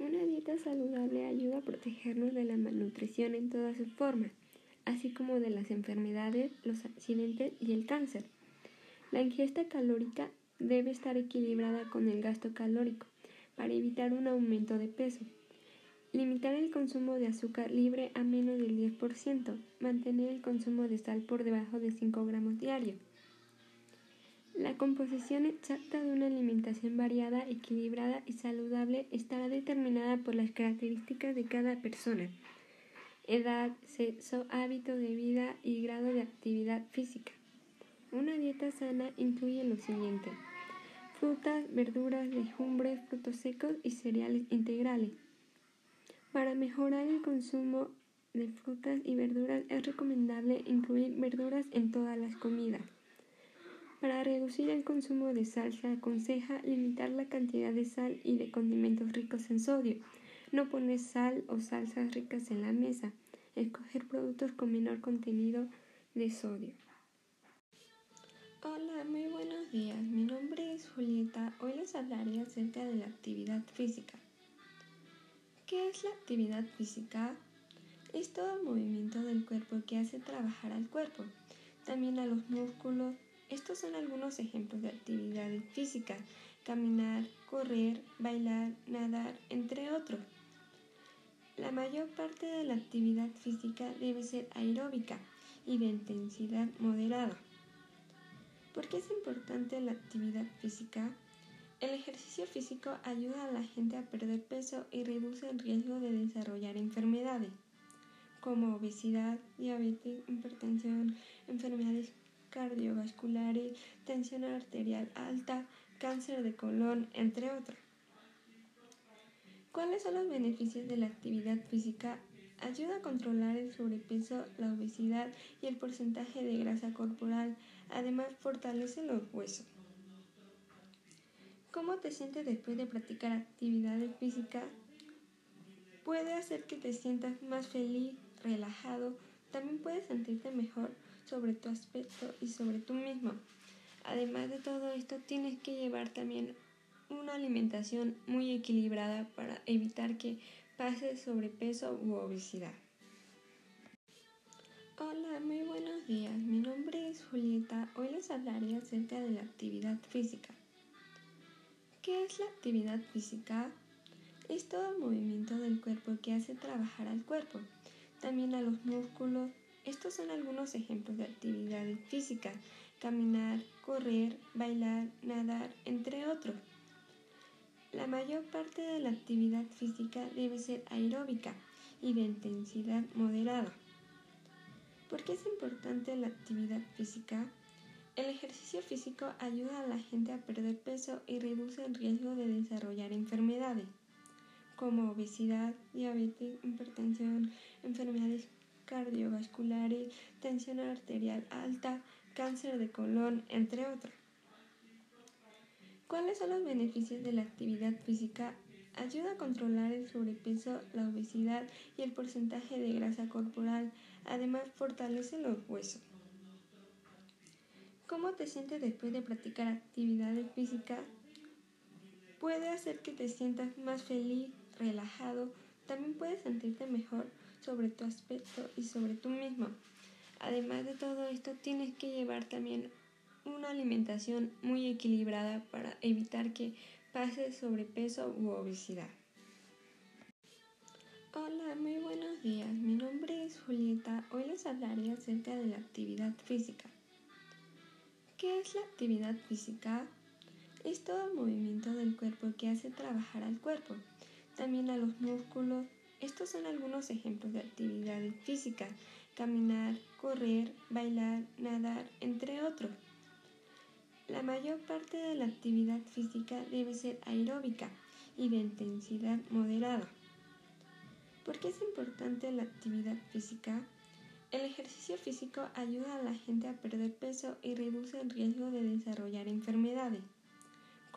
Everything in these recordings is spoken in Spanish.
Una dieta saludable ayuda a protegernos de la malnutrición en todas sus formas, así como de las enfermedades, los accidentes y el cáncer. La ingesta calórica debe estar equilibrada con el gasto calórico para evitar un aumento de peso. Limitar el consumo de azúcar libre a menos del 10%. Mantener el consumo de sal por debajo de 5 gramos diarios. La composición exacta de una alimentación variada, equilibrada y saludable estará determinada por las características de cada persona, edad, sexo, hábito de vida y grado de actividad física. Una dieta sana incluye lo siguiente. Frutas, verduras, legumbres, frutos secos y cereales integrales. Para mejorar el consumo de frutas y verduras es recomendable incluir verduras en todas las comidas. Para reducir el consumo de sal se aconseja limitar la cantidad de sal y de condimentos ricos en sodio. No poner sal o salsas ricas en la mesa. Escoger productos con menor contenido de sodio. Hola, muy buenos días. Mi nombre es Julieta. Hoy les hablaré acerca de la actividad física. ¿Qué es la actividad física? Es todo el movimiento del cuerpo que hace trabajar al cuerpo, también a los músculos, estos son algunos ejemplos de actividades físicas, caminar, correr, bailar, nadar, entre otros. La mayor parte de la actividad física debe ser aeróbica y de intensidad moderada. ¿Por qué es importante la actividad física? El ejercicio físico ayuda a la gente a perder peso y reduce el riesgo de desarrollar enfermedades como obesidad, diabetes, hipertensión, enfermedades cardiovasculares, tensión arterial alta, cáncer de colon, entre otros. ¿Cuáles son los beneficios de la actividad física? Ayuda a controlar el sobrepeso, la obesidad y el porcentaje de grasa corporal. Además, fortalece los huesos. ¿Cómo te sientes después de practicar actividades físicas? Puede hacer que te sientas más feliz, relajado. También puedes sentirte mejor sobre tu aspecto y sobre tú mismo. Además de todo esto, tienes que llevar también una alimentación muy equilibrada para evitar que pases sobrepeso u obesidad. Hola, muy buenos días. Mi nombre es Julieta. Hoy les hablaré acerca de la actividad física. ¿Qué es la actividad física? Es todo el movimiento del cuerpo que hace trabajar al cuerpo, también a los músculos, estos son algunos ejemplos de actividades físicas, caminar, correr, bailar, nadar, entre otros. La mayor parte de la actividad física debe ser aeróbica y de intensidad moderada. ¿Por qué es importante la actividad física? El ejercicio físico ayuda a la gente a perder peso y reduce el riesgo de desarrollar enfermedades como obesidad, diabetes, hipertensión, enfermedades cardiovasculares, tensión arterial alta, cáncer de colon, entre otros. ¿Cuáles son los beneficios de la actividad física? Ayuda a controlar el sobrepeso, la obesidad y el porcentaje de grasa corporal. Además, fortalece los huesos. ¿Cómo te sientes después de practicar actividades físicas? Puede hacer que te sientas más feliz, relajado. También puedes sentirte mejor sobre tu aspecto y sobre tú mismo. Además de todo esto, tienes que llevar también una alimentación muy equilibrada para evitar que pases sobrepeso u obesidad. Hola, muy buenos días. Mi nombre es Julieta. Hoy les hablaré acerca de la actividad física. ¿Qué es la actividad física? Es todo el movimiento del cuerpo que hace trabajar al cuerpo, también a los músculos, estos son algunos ejemplos de actividades físicas, caminar, correr, bailar, nadar, entre otros. La mayor parte de la actividad física debe ser aeróbica y de intensidad moderada. ¿Por qué es importante la actividad física? El ejercicio físico ayuda a la gente a perder peso y reduce el riesgo de desarrollar enfermedades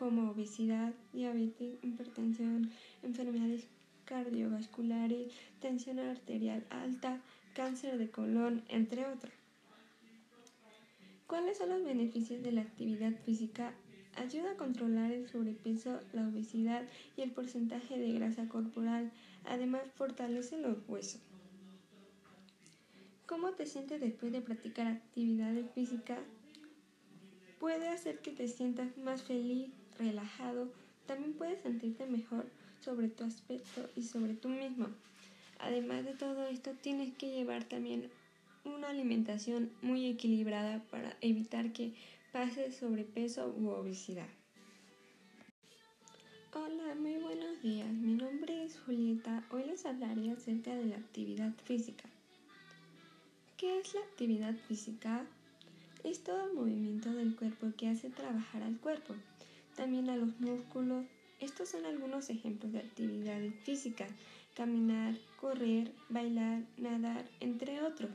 como obesidad, diabetes, hipertensión, enfermedades cardiovasculares, tensión arterial alta, cáncer de colon, entre otros. ¿Cuáles son los beneficios de la actividad física? ayuda a controlar el sobrepeso, la obesidad y el porcentaje de grasa corporal. Además, fortalece los huesos. ¿Cómo te sientes después de practicar actividades físicas? Puede hacer que te sientas más feliz, relajado. También puedes sentirte mejor sobre tu aspecto y sobre tú mismo. Además de todo esto, tienes que llevar también una alimentación muy equilibrada para evitar que pase sobrepeso u obesidad. Hola, muy buenos días. Mi nombre es Julieta. Hoy les hablaré acerca de la actividad física. ¿Qué es la actividad física? Es todo el movimiento del cuerpo que hace trabajar al cuerpo, también a los músculos. Estos son algunos ejemplos de actividades físicas caminar, correr, bailar, nadar, entre otros.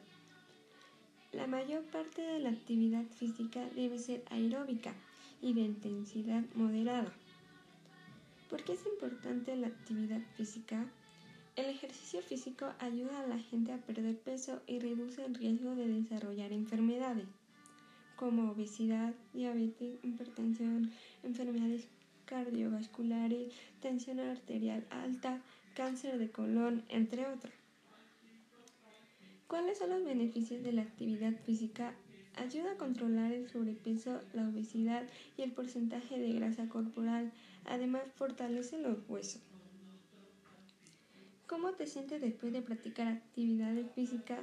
La mayor parte de la actividad física debe ser aeróbica y de intensidad moderada. ¿Por qué es importante la actividad física? El ejercicio físico ayuda a la gente a perder peso y reduce el riesgo de desarrollar enfermedades como obesidad, diabetes, hipertensión, enfermedades cardiovasculares, tensión arterial alta, cáncer de colon, entre otros. ¿Cuáles son los beneficios de la actividad física? Ayuda a controlar el sobrepeso, la obesidad y el porcentaje de grasa corporal. Además, fortalece los huesos. ¿Cómo te sientes después de practicar actividades físicas?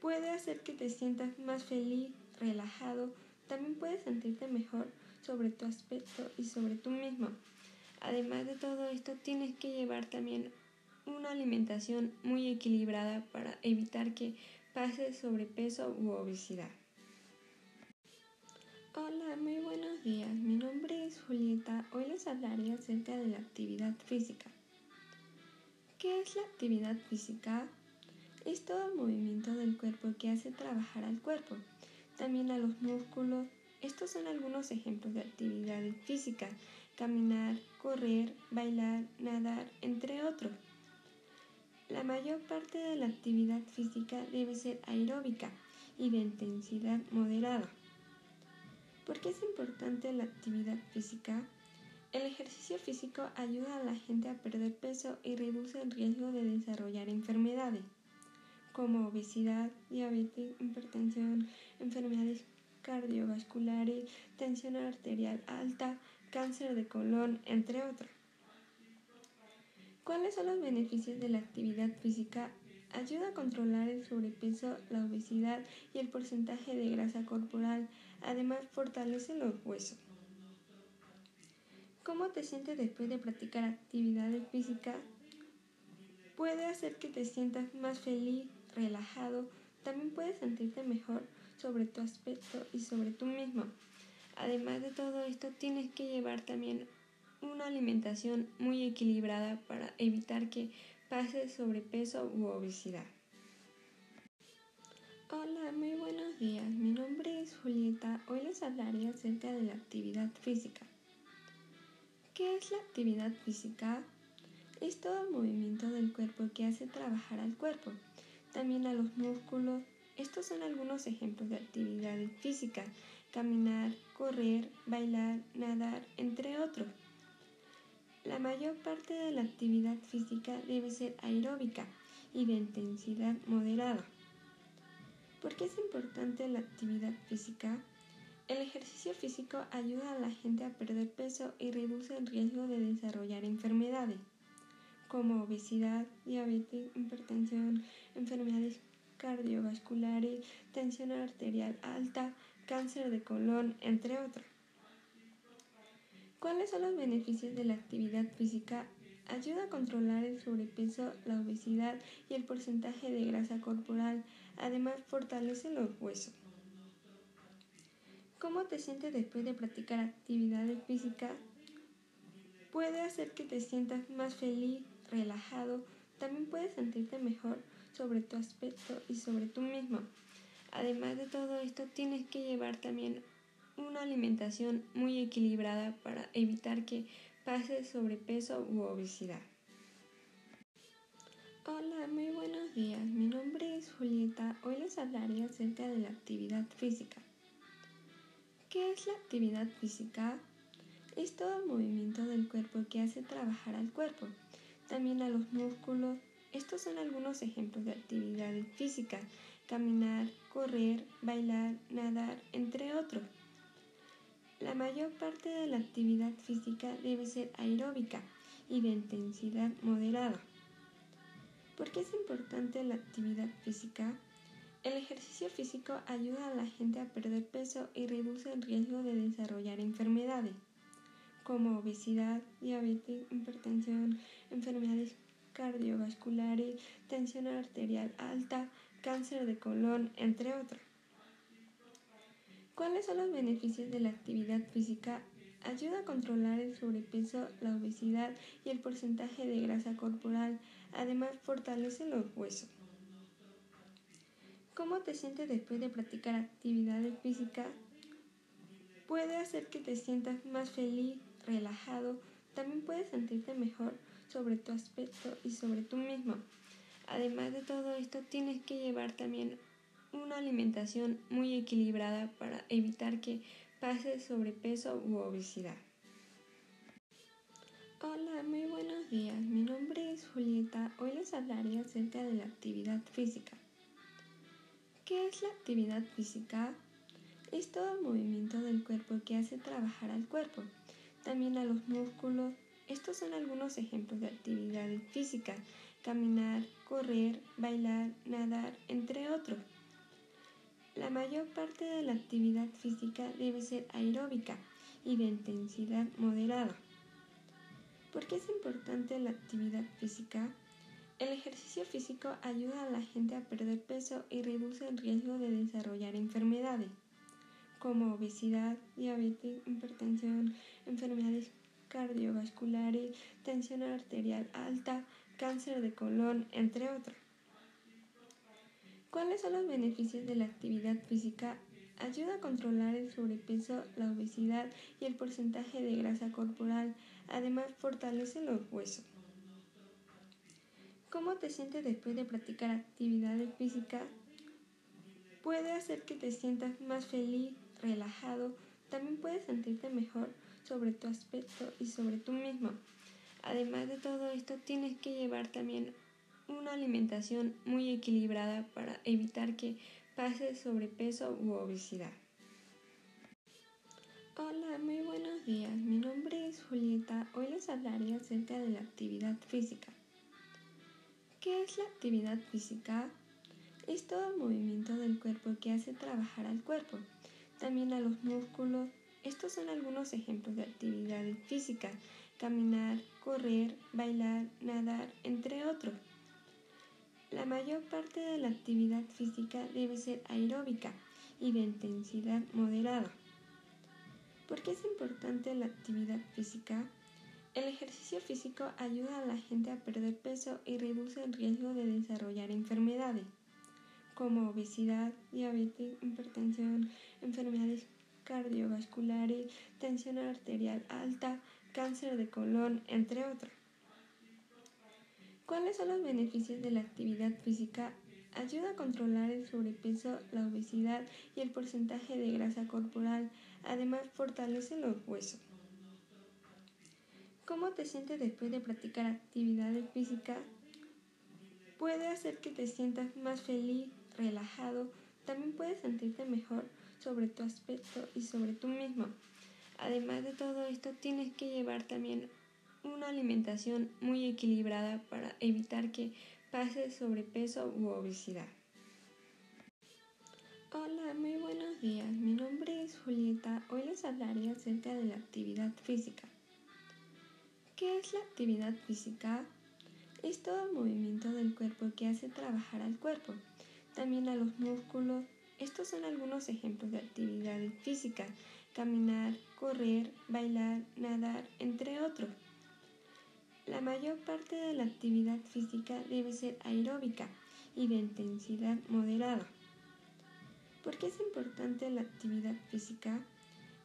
Puede hacer que te sientas más feliz, relajado. También puedes sentirte mejor sobre tu aspecto y sobre tú mismo. Además de todo esto, tienes que llevar también una alimentación muy equilibrada para evitar que pase sobrepeso u obesidad. Hola, muy buenos días. Mi nombre es Julieta. Hoy les hablaré acerca de la actividad física. ¿Qué es la actividad física? Es todo el movimiento del cuerpo que hace trabajar al cuerpo, también a los músculos. Estos son algunos ejemplos de actividades físicas caminar, correr, bailar, nadar, entre otros. La mayor parte de la actividad física debe ser aeróbica y de intensidad moderada. ¿Por qué es importante la actividad física? El ejercicio físico ayuda a la gente a perder peso y reduce el riesgo de desarrollar enfermedades como obesidad, diabetes, hipertensión, enfermedades cardiovasculares, tensión arterial alta, cáncer de colon, entre otros. ¿Cuáles son los beneficios de la actividad física? Ayuda a controlar el sobrepeso, la obesidad y el porcentaje de grasa corporal. Además, fortalece los huesos. ¿Cómo te sientes después de practicar actividades físicas? Puede hacer que te sientas más feliz, relajado. También puedes sentirte mejor sobre tu aspecto y sobre tú mismo. Además de todo esto, tienes que llevar también una alimentación muy equilibrada para evitar que pase sobrepeso u obesidad. Hola, muy buenos días. Mi nombre es Julieta. Hoy les hablaré acerca de la actividad física. ¿Qué es la actividad física? Es todo el movimiento del cuerpo que hace trabajar al cuerpo, también a los músculos. Estos son algunos ejemplos de actividades físicas caminar, correr, bailar, nadar, entre otros. La mayor parte de la actividad física debe ser aeróbica y de intensidad moderada. ¿Por qué es importante la actividad física? El ejercicio físico ayuda a la gente a perder peso y reduce el riesgo de desarrollar enfermedades como obesidad, diabetes, hipertensión, enfermedades cardiovasculares, tensión arterial alta, cáncer de colon, entre otros. ¿Cuáles son los beneficios de la actividad física? Ayuda a controlar el sobrepeso, la obesidad y el porcentaje de grasa corporal. Además, fortalece los huesos. ¿Cómo te sientes después de practicar actividades físicas? Puede hacer que te sientas más feliz, relajado. También puedes sentirte mejor sobre tu aspecto y sobre tú mismo. Además de todo esto, tienes que llevar también una alimentación muy equilibrada para evitar que pase sobrepeso u obesidad. Hola, muy buenos días. Mi nombre es Julieta. Hoy les hablaré acerca de la actividad física. ¿Qué es la actividad física? Es todo movimiento del cuerpo que hace trabajar al cuerpo, también a los músculos. Estos son algunos ejemplos de actividades físicas, caminar, correr, bailar, nadar, entre otros. La mayor parte de la actividad física debe ser aeróbica y de intensidad moderada. ¿Por qué es importante la actividad física? El ejercicio físico ayuda a la gente a perder peso y reduce el riesgo de desarrollar enfermedades como obesidad, diabetes, hipertensión, enfermedades cardiovasculares, tensión arterial alta, cáncer de colon, entre otros. ¿Cuáles son los beneficios de la actividad física? Ayuda a controlar el sobrepeso, la obesidad y el porcentaje de grasa corporal. Además, fortalece los huesos. ¿Cómo te sientes después de practicar actividades físicas? Puede hacer que te sientas más feliz, relajado. También puedes sentirte mejor sobre tu aspecto y sobre tú mismo. Además de todo esto, tienes que llevar también una alimentación muy equilibrada para evitar que pase sobrepeso u obesidad. Hola, muy buenos días. Mi nombre es Julieta. Hoy les hablaré acerca de la actividad física. ¿Qué es la actividad física? Es todo movimiento del cuerpo que hace trabajar al cuerpo, también a los músculos. Estos son algunos ejemplos de actividades físicas, caminar, correr, bailar, nadar, entre otros. La mayor parte de la actividad física debe ser aeróbica y de intensidad moderada. ¿Por qué es importante la actividad física? El ejercicio físico ayuda a la gente a perder peso y reduce el riesgo de desarrollar enfermedades como obesidad, diabetes, hipertensión, enfermedades cardiovasculares, tensión arterial alta, cáncer de colon, entre otros. ¿Cuáles son los beneficios de la actividad física? Ayuda a controlar el sobrepeso, la obesidad y el porcentaje de grasa corporal. Además, fortalece los huesos. ¿Cómo te sientes después de practicar actividades físicas? Puede hacer que te sientas más feliz, relajado. También puedes sentirte mejor sobre tu aspecto y sobre tú mismo. Además de todo esto, tienes que llevar también una alimentación muy equilibrada para evitar que pase sobrepeso u obesidad. Hola, muy buenos días. Mi nombre es Julieta. Hoy les hablaré acerca de la actividad física. ¿Qué es la actividad física? Es todo movimiento del cuerpo que hace trabajar al cuerpo, también a los músculos. Estos son algunos ejemplos de actividades físicas, caminar, correr, bailar, nadar, entre otros. La mayor parte de la actividad física debe ser aeróbica y de intensidad moderada. ¿Por qué es importante la actividad física? El ejercicio físico ayuda a la gente a perder peso y reduce el riesgo de desarrollar enfermedades como obesidad, diabetes, hipertensión, enfermedades cardiovasculares, tensión arterial alta, cáncer de colon, entre otros. ¿Cuáles son los beneficios de la actividad física? Ayuda a controlar el sobrepeso, la obesidad y el porcentaje de grasa corporal. Además, fortalece los huesos. ¿Cómo te sientes después de practicar actividades físicas? Puede hacer que te sientas más feliz, relajado. También puedes sentirte mejor sobre tu aspecto y sobre tú mismo. Además de todo esto, tienes que llevar también una alimentación muy equilibrada para evitar que pase sobrepeso u obesidad. Hola, muy buenos días. Mi nombre es Julieta. Hoy les hablaré acerca de la actividad física. ¿Qué es la actividad física? Es todo movimiento del cuerpo que hace trabajar al cuerpo, también a los músculos. Estos son algunos ejemplos de actividades físicas, caminar, correr, bailar, nadar, entre otros. La mayor parte de la actividad física debe ser aeróbica y de intensidad moderada. ¿Por qué es importante la actividad física?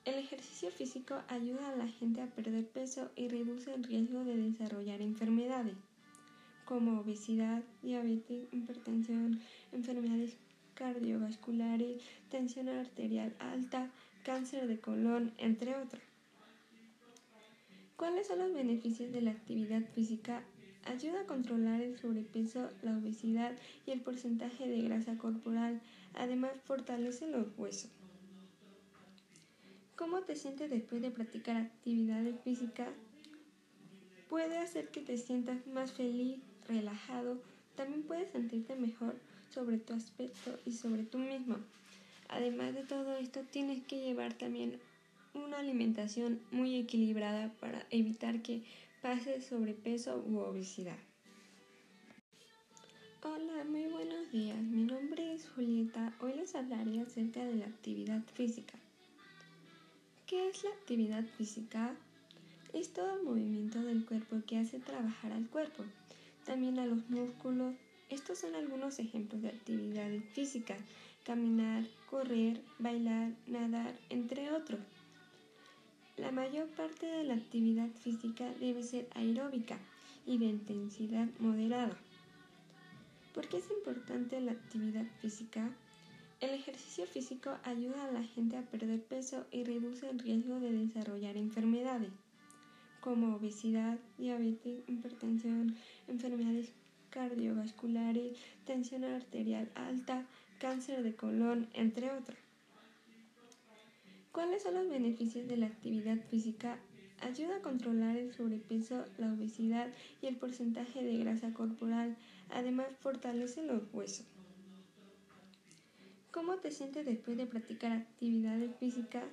El ejercicio físico ayuda a la gente a perder peso y reduce el riesgo de desarrollar enfermedades como obesidad, diabetes, hipertensión, enfermedades cardiovasculares, tensión arterial alta, cáncer de colon, entre otros. ¿Cuáles son los beneficios de la actividad física? Ayuda a controlar el sobrepeso, la obesidad y el porcentaje de grasa corporal. Además, fortalece los huesos. ¿Cómo te sientes después de practicar actividades físicas? Puede hacer que te sientas más feliz, relajado. También puedes sentirte mejor sobre tu aspecto y sobre tú mismo. Además de todo esto, tienes que llevar también una alimentación muy equilibrada para evitar que pase sobrepeso u obesidad. Hola, muy buenos días. Mi nombre es Julieta. Hoy les hablaré acerca de la actividad física. ¿Qué es la actividad física? Es todo movimiento del cuerpo que hace trabajar al cuerpo, también a los músculos. Estos son algunos ejemplos de actividades físicas, caminar, correr, bailar, nadar, entre otros. La mayor parte de la actividad física debe ser aeróbica y de intensidad moderada. ¿Por qué es importante la actividad física? El ejercicio físico ayuda a la gente a perder peso y reduce el riesgo de desarrollar enfermedades como obesidad, diabetes, hipertensión, enfermedades cardiovasculares, tensión arterial alta, cáncer de colon, entre otros. ¿Cuáles son los beneficios de la actividad física? Ayuda a controlar el sobrepeso, la obesidad y el porcentaje de grasa corporal. Además, fortalece los huesos. ¿Cómo te sientes después de practicar actividades físicas?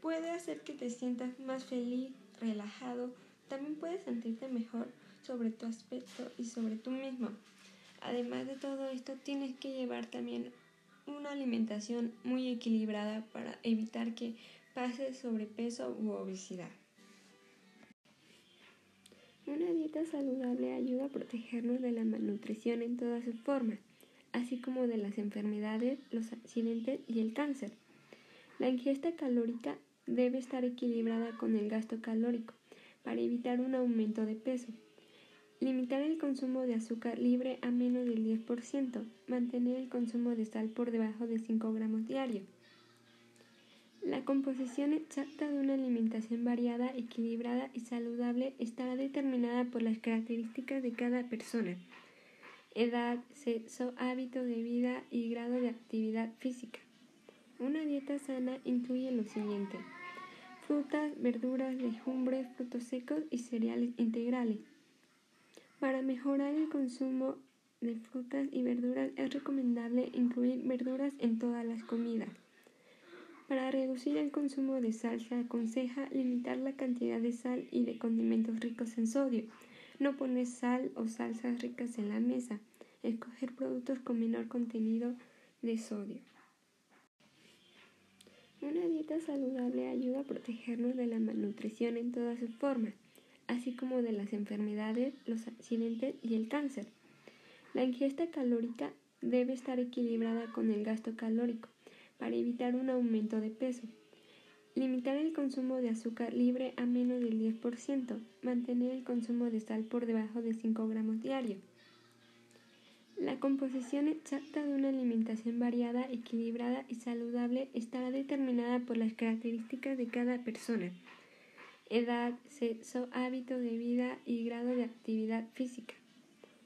Puede hacer que te sientas más feliz, relajado. También puedes sentirte mejor sobre tu aspecto y sobre tú mismo. Además de todo esto, tienes que llevar también una alimentación muy equilibrada para evitar que pase sobrepeso u obesidad. Una dieta saludable ayuda a protegernos de la malnutrición en todas sus formas, así como de las enfermedades, los accidentes y el cáncer. La ingesta calórica debe estar equilibrada con el gasto calórico para evitar un aumento de peso. Limitar el consumo de azúcar libre a menos del 10%. Mantener el consumo de sal por debajo de 5 gramos diarios. La composición exacta de una alimentación variada, equilibrada y saludable estará determinada por las características de cada persona, edad, sexo, hábito de vida y grado de actividad física. Una dieta sana incluye lo siguiente. Frutas, verduras, legumbres, frutos secos y cereales integrales. Para mejorar el consumo de frutas y verduras es recomendable incluir verduras en todas las comidas. Para reducir el consumo de sal se aconseja limitar la cantidad de sal y de condimentos ricos en sodio. No poner sal o salsas ricas en la mesa. Escoger productos con menor contenido de sodio. Una dieta saludable ayuda a protegernos de la malnutrición en todas sus formas así como de las enfermedades, los accidentes y el cáncer. La ingesta calórica debe estar equilibrada con el gasto calórico para evitar un aumento de peso. Limitar el consumo de azúcar libre a menos del 10%. Mantener el consumo de sal por debajo de 5 gramos diarios. La composición exacta de una alimentación variada, equilibrada y saludable estará determinada por las características de cada persona edad, sexo, hábito de vida y grado de actividad física.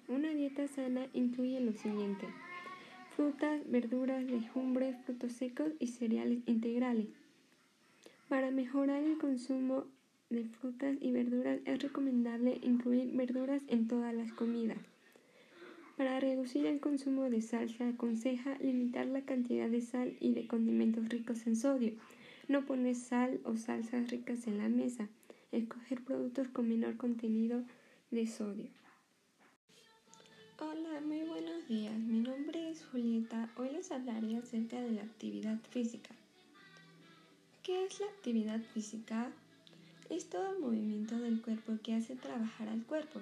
Una dieta sana incluye lo siguiente. Frutas, verduras, legumbres, frutos secos y cereales integrales. Para mejorar el consumo de frutas y verduras es recomendable incluir verduras en todas las comidas. Para reducir el consumo de sal se aconseja limitar la cantidad de sal y de condimentos ricos en sodio no poner sal o salsas ricas en la mesa. Escoger productos con menor contenido de sodio. Hola, muy buenos días. Mi nombre es Julieta. Hoy les hablaré acerca de la actividad física. ¿Qué es la actividad física? Es todo movimiento del cuerpo que hace trabajar al cuerpo,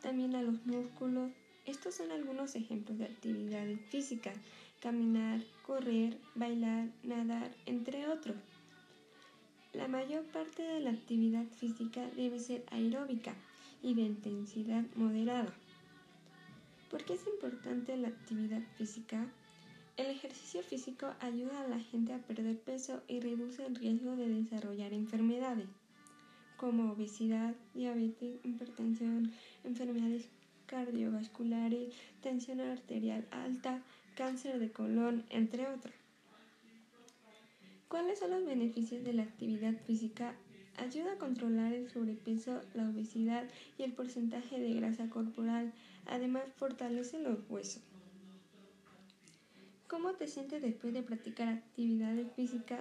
también a los músculos. Estos son algunos ejemplos de actividades físicas, caminar, correr, bailar, nadar, entre otros. La mayor parte de la actividad física debe ser aeróbica y de intensidad moderada. ¿Por qué es importante la actividad física? El ejercicio físico ayuda a la gente a perder peso y reduce el riesgo de desarrollar enfermedades como obesidad, diabetes, hipertensión, enfermedades cardiovasculares, tensión arterial alta, cáncer de colon, entre otros. ¿Cuáles son los beneficios de la actividad física? Ayuda a controlar el sobrepeso, la obesidad y el porcentaje de grasa corporal. Además, fortalece los huesos. ¿Cómo te sientes después de practicar actividades físicas?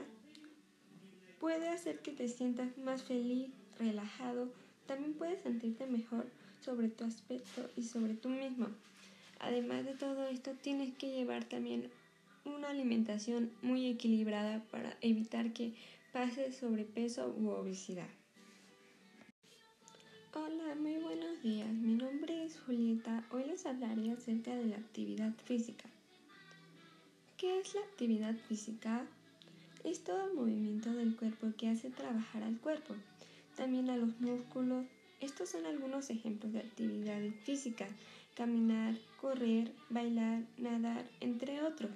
Puede hacer que te sientas más feliz, relajado. También puedes sentirte mejor sobre tu aspecto y sobre tú mismo. Además de todo esto, tienes que llevar también una alimentación muy equilibrada para evitar que pase sobrepeso u obesidad. Hola, muy buenos días. Mi nombre es Julieta. Hoy les hablaré acerca de la actividad física. ¿Qué es la actividad física? Es todo el movimiento del cuerpo que hace trabajar al cuerpo, también a los músculos. Estos son algunos ejemplos de actividades físicas, caminar, correr, bailar, nadar, entre otros.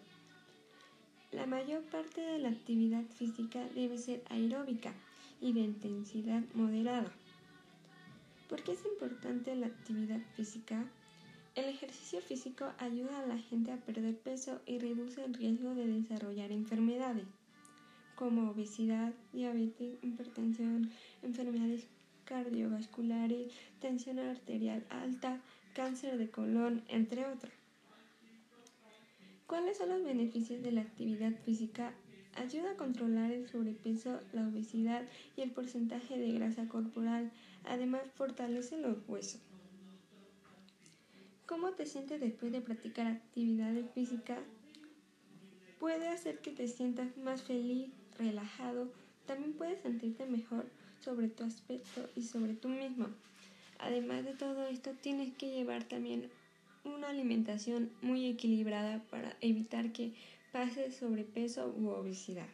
La mayor parte de la actividad física debe ser aeróbica y de intensidad moderada. ¿Por qué es importante la actividad física? El ejercicio físico ayuda a la gente a perder peso y reduce el riesgo de desarrollar enfermedades como obesidad, diabetes, hipertensión, enfermedades cardiovasculares, tensión arterial alta, cáncer de colon, entre otros. ¿Cuáles son los beneficios de la actividad física? Ayuda a controlar el sobrepeso, la obesidad y el porcentaje de grasa corporal. Además, fortalece los huesos. ¿Cómo te sientes después de practicar actividades físicas? Puede hacer que te sientas más feliz, relajado. También puedes sentirte mejor sobre tu aspecto y sobre tú mismo. Además de todo esto, tienes que llevar también una alimentación muy equilibrada para evitar que pase sobrepeso u obesidad.